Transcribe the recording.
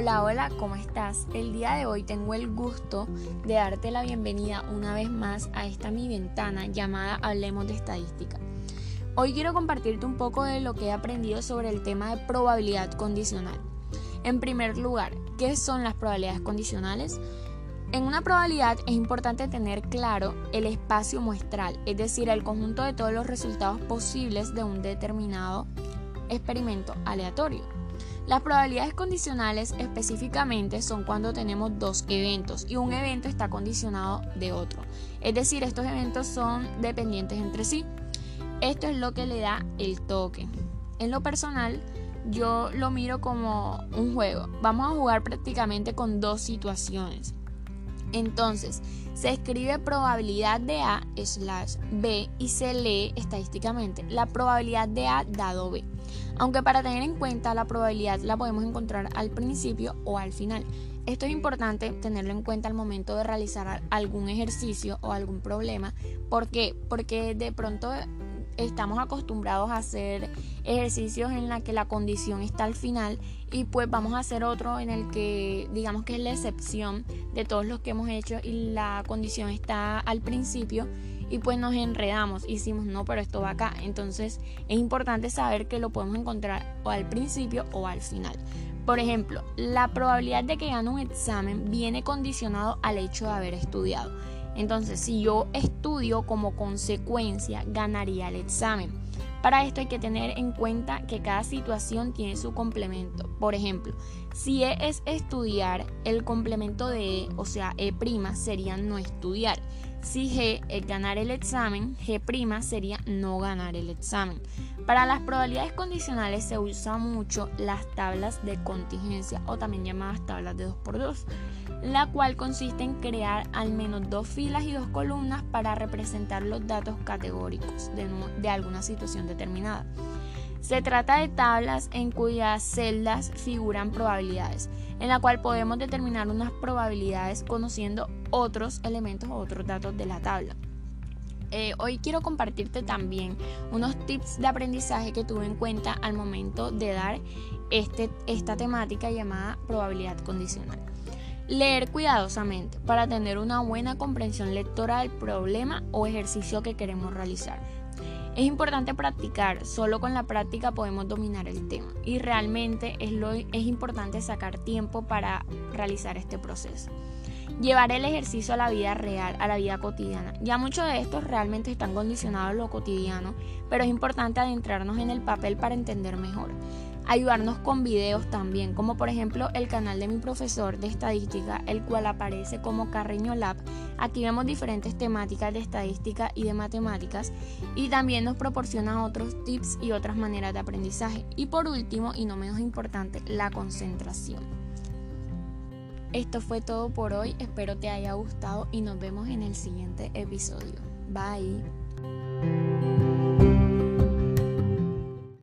Hola, hola, ¿cómo estás? El día de hoy tengo el gusto de darte la bienvenida una vez más a esta mi ventana llamada Hablemos de Estadística. Hoy quiero compartirte un poco de lo que he aprendido sobre el tema de probabilidad condicional. En primer lugar, ¿qué son las probabilidades condicionales? En una probabilidad es importante tener claro el espacio muestral, es decir, el conjunto de todos los resultados posibles de un determinado experimento aleatorio. Las probabilidades condicionales específicamente son cuando tenemos dos eventos y un evento está condicionado de otro. Es decir, estos eventos son dependientes entre sí. Esto es lo que le da el toque. En lo personal, yo lo miro como un juego. Vamos a jugar prácticamente con dos situaciones. Entonces, se escribe probabilidad de A slash B y se lee estadísticamente la probabilidad de A dado B. Aunque para tener en cuenta la probabilidad la podemos encontrar al principio o al final. Esto es importante tenerlo en cuenta al momento de realizar algún ejercicio o algún problema. ¿Por qué? Porque de pronto estamos acostumbrados a hacer ejercicios en la que la condición está al final y pues vamos a hacer otro en el que digamos que es la excepción de todos los que hemos hecho y la condición está al principio y pues nos enredamos. Y decimos no pero esto va acá entonces es importante saber que lo podemos encontrar o al principio o al final. Por ejemplo la probabilidad de que gane un examen viene condicionado al hecho de haber estudiado entonces, si yo estudio como consecuencia, ganaría el examen. Para esto hay que tener en cuenta que cada situación tiene su complemento. Por ejemplo, si E es estudiar, el complemento de E, o sea, E' sería no estudiar. Si G es ganar el examen, G' sería no ganar el examen. Para las probabilidades condicionales se usan mucho las tablas de contingencia o también llamadas tablas de 2x2, la cual consiste en crear al menos dos filas y dos columnas para representar los datos categóricos de, de alguna situación determinada. Se trata de tablas en cuyas celdas figuran probabilidades, en la cual podemos determinar unas probabilidades conociendo otros elementos o otros datos de la tabla. Eh, hoy quiero compartirte también unos tips de aprendizaje que tuve en cuenta al momento de dar este, esta temática llamada probabilidad condicional. Leer cuidadosamente para tener una buena comprensión lectora del problema o ejercicio que queremos realizar. Es importante practicar, solo con la práctica podemos dominar el tema y realmente es, lo, es importante sacar tiempo para realizar este proceso. Llevar el ejercicio a la vida real, a la vida cotidiana. Ya muchos de estos realmente están condicionados a lo cotidiano, pero es importante adentrarnos en el papel para entender mejor ayudarnos con videos también, como por ejemplo el canal de mi profesor de estadística, el cual aparece como Carreño Lab. Aquí vemos diferentes temáticas de estadística y de matemáticas y también nos proporciona otros tips y otras maneras de aprendizaje. Y por último, y no menos importante, la concentración. Esto fue todo por hoy, espero te haya gustado y nos vemos en el siguiente episodio. Bye.